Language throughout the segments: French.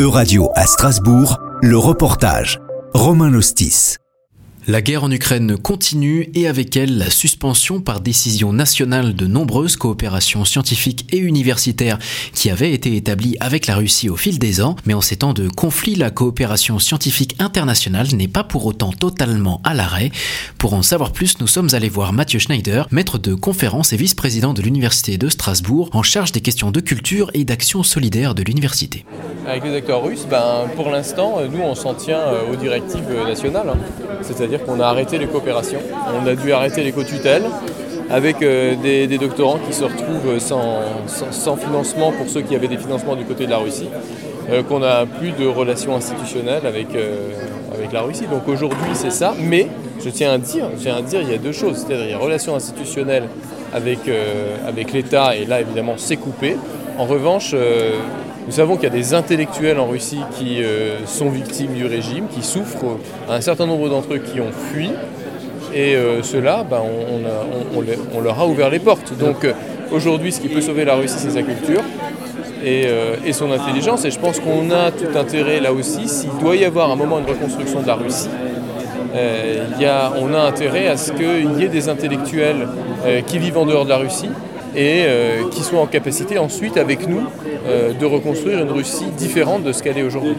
Euradio à Strasbourg, le reportage. Romain Lostis. La guerre en Ukraine continue et avec elle la suspension par décision nationale de nombreuses coopérations scientifiques et universitaires qui avaient été établies avec la Russie au fil des ans. Mais en ces temps de conflit, la coopération scientifique internationale n'est pas pour autant totalement à l'arrêt. Pour en savoir plus, nous sommes allés voir Mathieu Schneider, maître de conférence et vice-président de l'Université de Strasbourg, en charge des questions de culture et d'action solidaire de l'université. Avec les acteurs russes, ben, pour l'instant, nous on s'en tient euh, aux directives nationales. Hein. C'est-à-dire qu'on a arrêté les coopérations, on a dû arrêter les co-tutelles avec euh, des, doctorants qui se retrouvent sans, financement pour ceux qui avaient des financements du côté de la Russie, euh, qu'on n'a plus de relations institutionnelles avec, euh, avec la Russie. Donc aujourd'hui c'est ça, mais je tiens à dire, je tiens à dire il y a deux choses, c'est-à-dire il y a relations institutionnelles avec, avec l'État et là évidemment c'est coupé. En revanche, nous savons qu'il y a des intellectuels en Russie qui euh, sont victimes du régime, qui souffrent, un certain nombre d'entre eux qui ont fui, et euh, ceux-là, ben, on, leur a ouvert les portes. Donc euh, aujourd'hui, ce qui peut sauver la Russie, c'est sa culture. Et, son intelligence. Et je pense qu'on a tout intérêt là aussi, s'il doit y avoir un moment de reconstruction de la Russie, on a intérêt à ce qu'il y ait des intellectuels qui vivent en dehors de la Russie, et euh, qui soient en capacité ensuite avec nous euh, de reconstruire une Russie différente de ce qu'elle est aujourd'hui.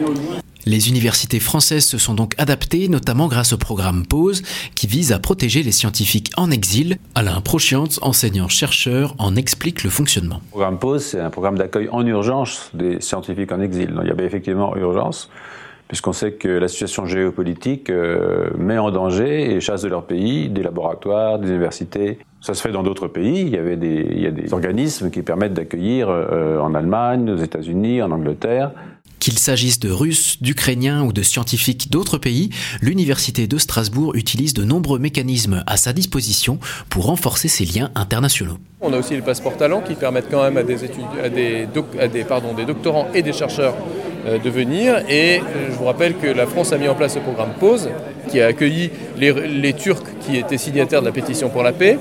Les universités françaises se sont donc adaptées, notamment grâce au programme PAUSE, qui vise à protéger les scientifiques en exil. Alain Prochiantz, enseignant-chercheur, en explique le fonctionnement. Le programme PAUSE, c'est un programme d'accueil en urgence des scientifiques en exil. il y avait effectivement urgence puisqu'on sait que la situation géopolitique euh, met en danger et chasse de leur pays des laboratoires, des universités. Ça se fait dans d'autres pays. Il y, avait des, il y a des organismes qui permettent d'accueillir euh, en Allemagne, aux États-Unis, en Angleterre. Qu'il s'agisse de Russes, d'Ukrainiens ou de scientifiques d'autres pays, l'Université de Strasbourg utilise de nombreux mécanismes à sa disposition pour renforcer ses liens internationaux. On a aussi le passeport talent qui permettent quand même à des, études, à des, à des, pardon, des doctorants et des chercheurs de venir. Et je vous rappelle que la France a mis en place ce programme PAUSE, qui a accueilli les, Turcs qui étaient signataires de la pétition pour la paix,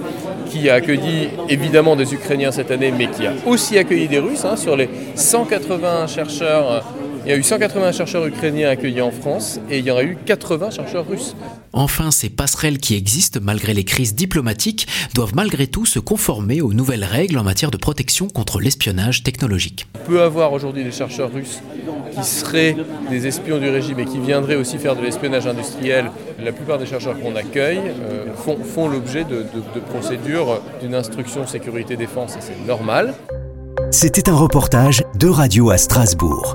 qui a accueilli évidemment des Ukrainiens cette année, mais qui a aussi accueilli des Russes. Hein, sur les 180 chercheurs il y a eu 180 chercheurs ukrainiens accueillis en France et il y en a eu 80 chercheurs russes. Enfin, ces passerelles qui existent malgré les crises diplomatiques doivent malgré tout se conformer aux nouvelles règles en matière de protection contre l'espionnage technologique. On peut avoir aujourd'hui des chercheurs russes qui seraient des espions du régime et qui viendraient aussi faire de l'espionnage industriel. La plupart des chercheurs qu'on accueille euh, font, l'objet de, de procédures d'une instruction sécurité-défense et c'est normal. C'était un reportage de Radio à Strasbourg